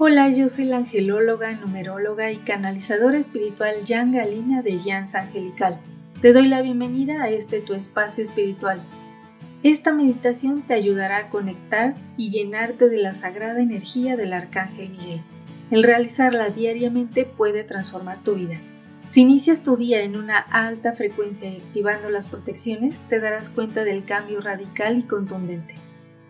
Hola, yo soy la angelóloga, numeróloga y canalizadora espiritual Jan Galina de Guianza Angelical. Te doy la bienvenida a este tu espacio espiritual. Esta meditación te ayudará a conectar y llenarte de la sagrada energía del Arcángel Miguel. El realizarla diariamente puede transformar tu vida. Si inicias tu día en una alta frecuencia y activando las protecciones, te darás cuenta del cambio radical y contundente.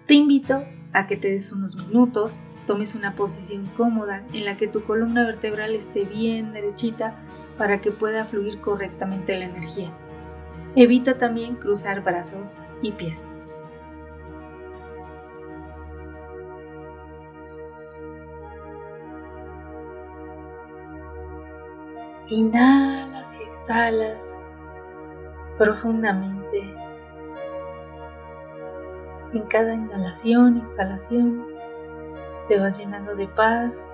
Te invito a que te des unos minutos, tomes una posición cómoda en la que tu columna vertebral esté bien derechita para que pueda fluir correctamente la energía. Evita también cruzar brazos y pies. Inhalas y exhalas profundamente. En cada inhalación exhalación te vas llenando de paz,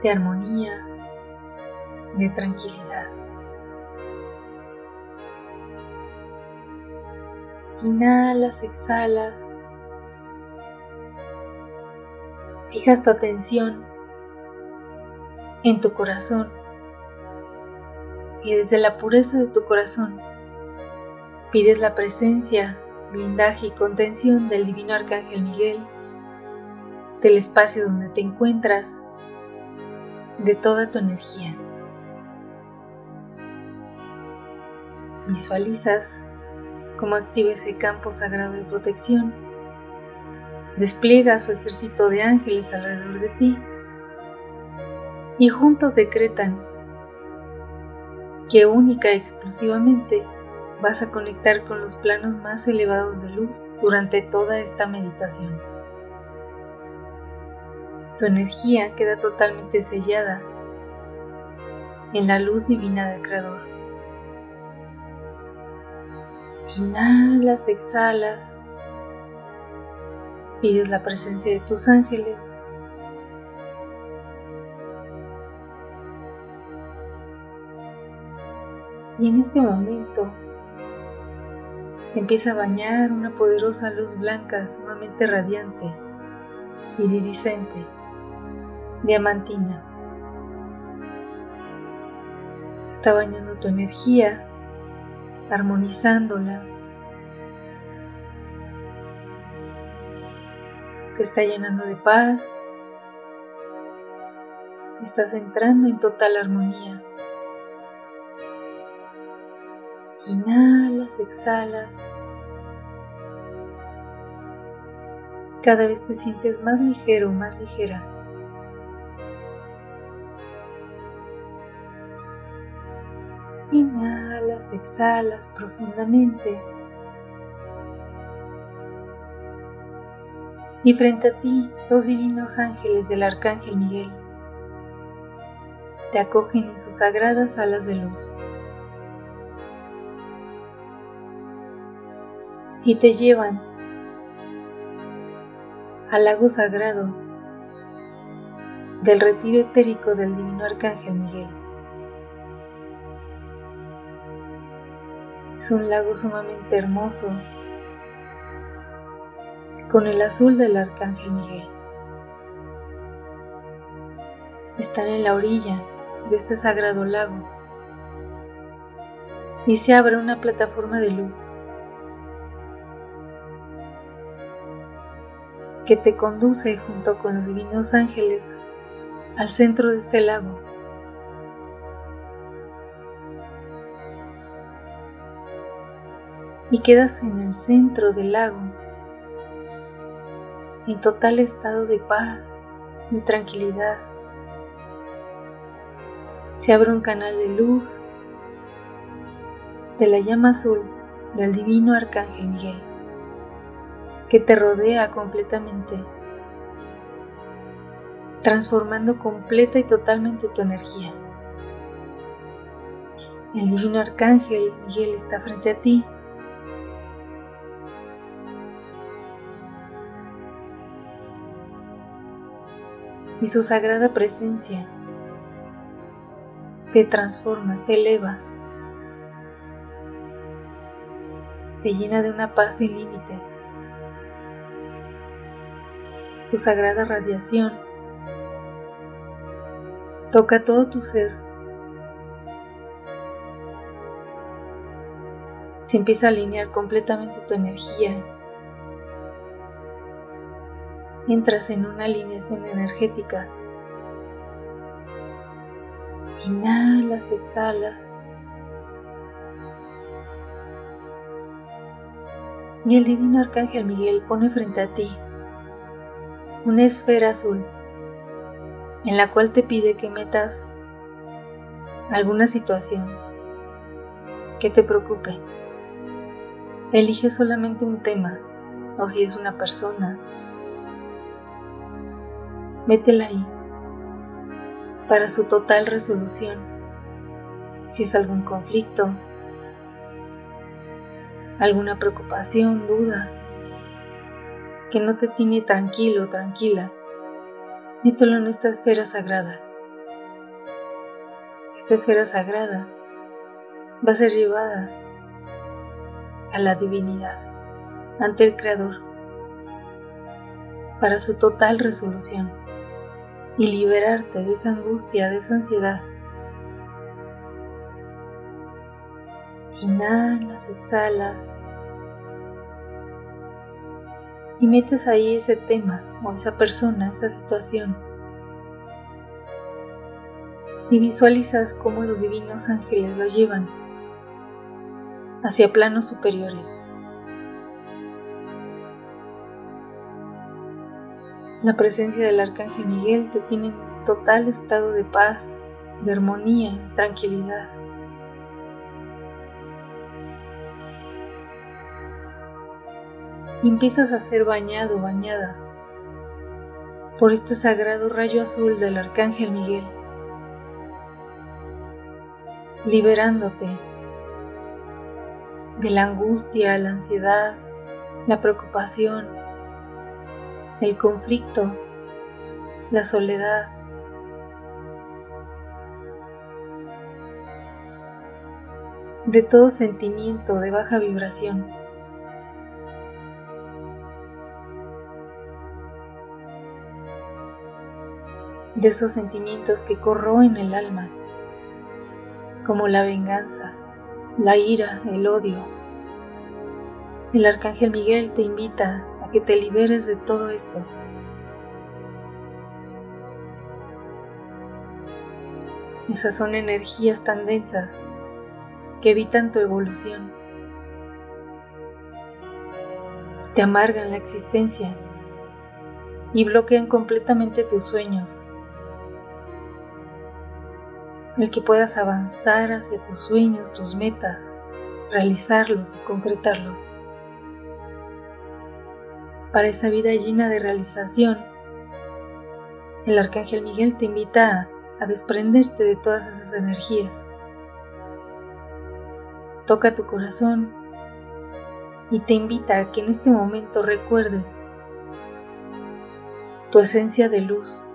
de armonía, de tranquilidad. Inhalas, exhalas. Fijas tu atención en tu corazón y desde la pureza de tu corazón pides la presencia, blindaje y contención del Divino Arcángel Miguel, del espacio donde te encuentras, de toda tu energía. Visualizas cómo activa ese campo sagrado de protección. Despliega su ejército de ángeles alrededor de ti y juntos decretan que única y exclusivamente vas a conectar con los planos más elevados de luz durante toda esta meditación. Tu energía queda totalmente sellada en la luz divina del Creador. Inhalas, exhalas. Pides la presencia de tus ángeles. Y en este momento te empieza a bañar una poderosa luz blanca sumamente radiante, iridiscente, diamantina. Está bañando tu energía armonizándola. Te está llenando de paz. Estás entrando en total armonía. Inhalas, exhalas. Cada vez te sientes más ligero, más ligera. Exhalas profundamente. Y frente a ti, dos divinos ángeles del Arcángel Miguel te acogen en sus sagradas alas de luz y te llevan al lago sagrado del retiro etérico del divino Arcángel Miguel. Es un lago sumamente hermoso con el azul del Arcángel Miguel. Están en la orilla de este sagrado lago y se abre una plataforma de luz que te conduce junto con los divinos ángeles al centro de este lago. Y quedas en el centro del lago, en total estado de paz, de tranquilidad. Se abre un canal de luz de la llama azul del divino arcángel Miguel, que te rodea completamente transformando completa y totalmente tu energía. El divino arcángel Miguel está frente a ti. Y su sagrada presencia te transforma, te eleva, te llena de una paz sin límites. Su sagrada radiación toca todo tu ser. Se empieza a alinear completamente tu energía. Entras en una alineación energética. Inhalas, exhalas. Y el divino arcángel Miguel pone frente a ti una esfera azul en la cual te pide que metas alguna situación que te preocupe. Elige solamente un tema o si es una persona. Métela ahí para su total resolución. Si es algún conflicto, alguna preocupación, duda, que no te tiene tranquilo, tranquila, mételo en esta esfera sagrada. Esta esfera sagrada va a ser llevada a la divinidad, ante el Creador, para su total resolución y liberarte de esa angustia, de esa ansiedad. Inhalas, exhalas y metes ahí ese tema o esa persona, esa situación. Y visualizas cómo los divinos ángeles lo llevan hacia planos superiores. La presencia del Arcángel Miguel te tiene en total estado de paz, de armonía, tranquilidad. y empiezas a ser bañado, bañada por este sagrado rayo azul del Arcángel Miguel, liberándote de la angustia, la ansiedad, la preocupación, el conflicto, la soledad. de todo sentimiento de baja vibración. de esos sentimientos que corroen el alma, como la venganza, la ira, el odio. El arcángel Miguel te invita que te liberes de todo esto. Esas son energías tan densas que evitan tu evolución, te amargan la existencia y bloquean completamente tus sueños el que puedas avanzar hacia tus sueños, tus metas, realizarlos y concretarlos. Para esa vida llena de realización, el Arcángel Miguel te invita a, desprenderte de todas esas energías. Toca tu corazón y te invita a que en este momento recuerdes tu esencia de luz,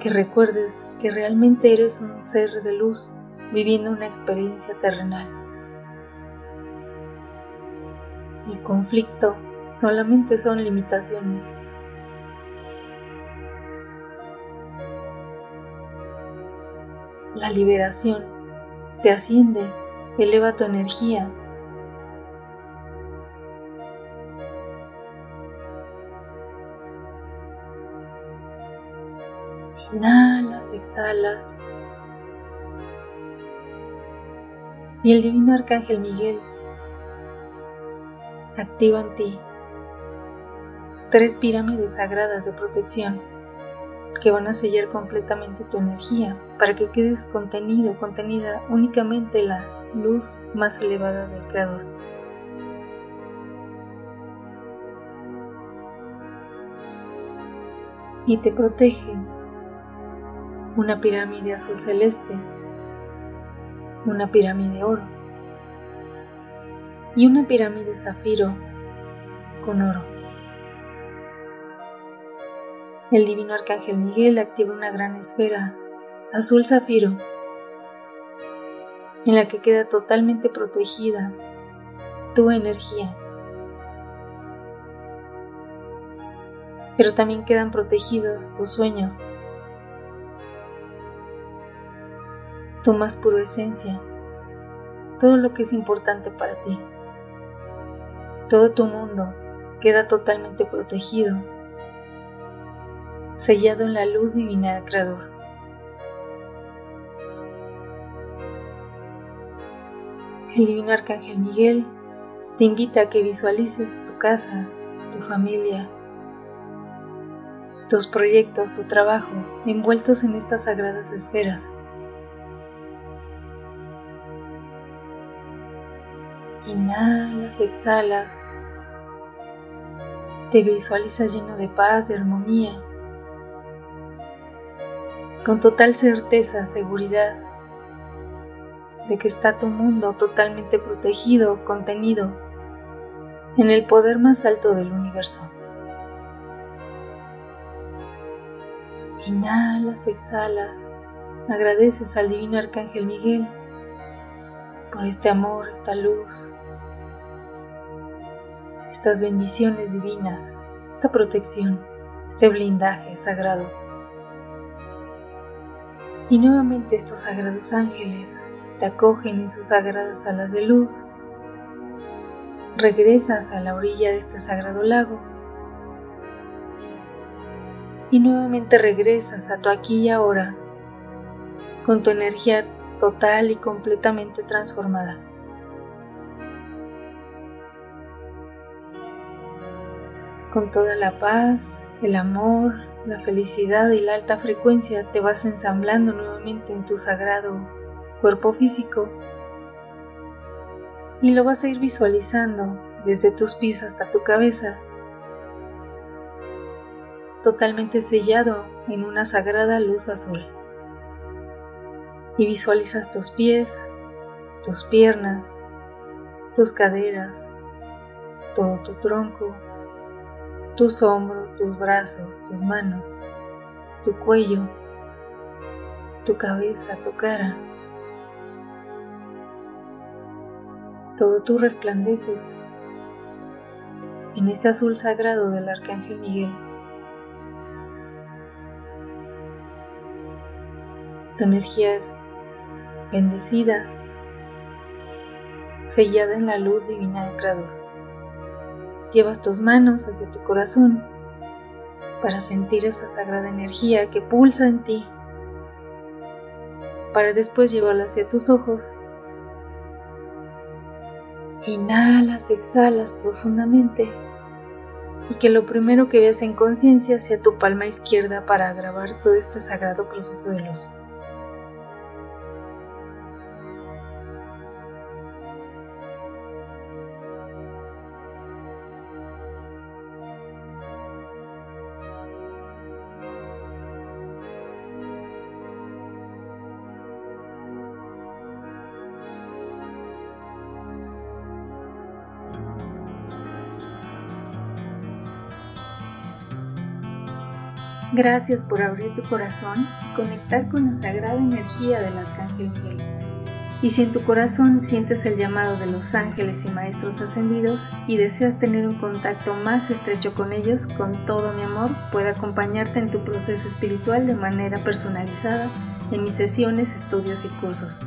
que recuerdes que realmente eres un ser de luz viviendo una experiencia terrenal. El conflicto solamente son limitaciones. La liberación te asciende, eleva tu energía Inhalas, exhalas. Y el divino arcángel Miguel activa en ti tres pirámides sagradas de protección que van a sellar completamente tu energía para que quedes contenido, contenida únicamente la luz más elevada del Creador. y te protege una pirámide azul celeste, una pirámide oro y una pirámide zafiro con oro. El divino arcángel Miguel activa una gran esfera azul zafiro en la que queda totalmente protegida tu energía. Pero también quedan protegidos tus sueños, tu más puro esencia, todo lo que es importante para ti. Todo tu mundo queda totalmente protegido, sellado en la luz divina del Creador. El Divino Arcángel Miguel te invita a que visualices tu casa, tu familia, tus proyectos, tu trabajo, envueltos en estas sagradas esferas. Inhalas, exhalas, te visualizas lleno de paz, de armonía, con total certeza, seguridad de que está tu mundo totalmente protegido, contenido en el poder más alto del universo. Inhalas, exhalas, agradeces al divino arcángel Miguel este amor, esta luz, estas bendiciones divinas, esta protección, este blindaje sagrado. Y nuevamente estos sagrados ángeles te acogen en sus sagradas alas de luz. Regresas a la orilla de este sagrado lago y nuevamente regresas a tu aquí y ahora con tu energía total y completamente transformada. Con toda la paz, el amor, la felicidad y la alta frecuencia te vas ensamblando nuevamente en tu sagrado cuerpo físico y lo vas a ir visualizando desde tus pies hasta tu cabeza, totalmente sellado en una sagrada luz azul. Y visualizas tus pies, tus piernas, tus caderas, todo tu tronco, tus hombros, tus brazos, tus manos, tu cuello, tu cabeza, tu cara. todo tú resplandeces en ese azul sagrado del Arcángel Miguel. Tu energía es bendecida, sellada en la luz divina del Creador. Llevas tus manos hacia tu corazón para sentir esa sagrada energía que pulsa en ti, para después llevarla hacia tus ojos Inhalas, exhalas profundamente y que lo primero que veas en conciencia sea tu palma izquierda para grabar todo este sagrado proceso de luz. Gracias por abrir tu corazón y conectar con la sagrada energía del Arcángel Miguel. Y si en tu corazón sientes el llamado de los ángeles y maestros ascendidos y deseas tener un contacto más estrecho con ellos, con todo mi amor, puedo acompañarte en tu proceso espiritual de manera personalizada en mis sesiones, estudios y cursos.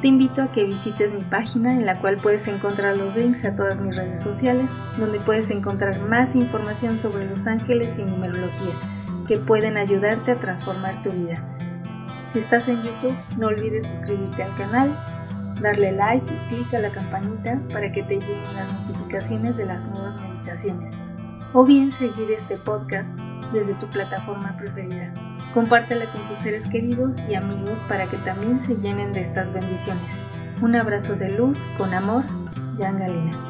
Te invito a que visites mi página en la cual puedes encontrar los links a todas mis redes sociales, donde puedes encontrar más información sobre los ángeles y numerología que pueden ayudarte a transformar tu vida. Si estás en YouTube, no olvides suscribirte al canal, darle like y clic a la campanita para que te lleguen las notificaciones de las nuevas meditaciones. O bien seguir este podcast desde tu plataforma preferida. Compártela con tus seres queridos y amigos para que también se llenen de estas bendiciones. Un abrazo de luz con amor, Jan Galina.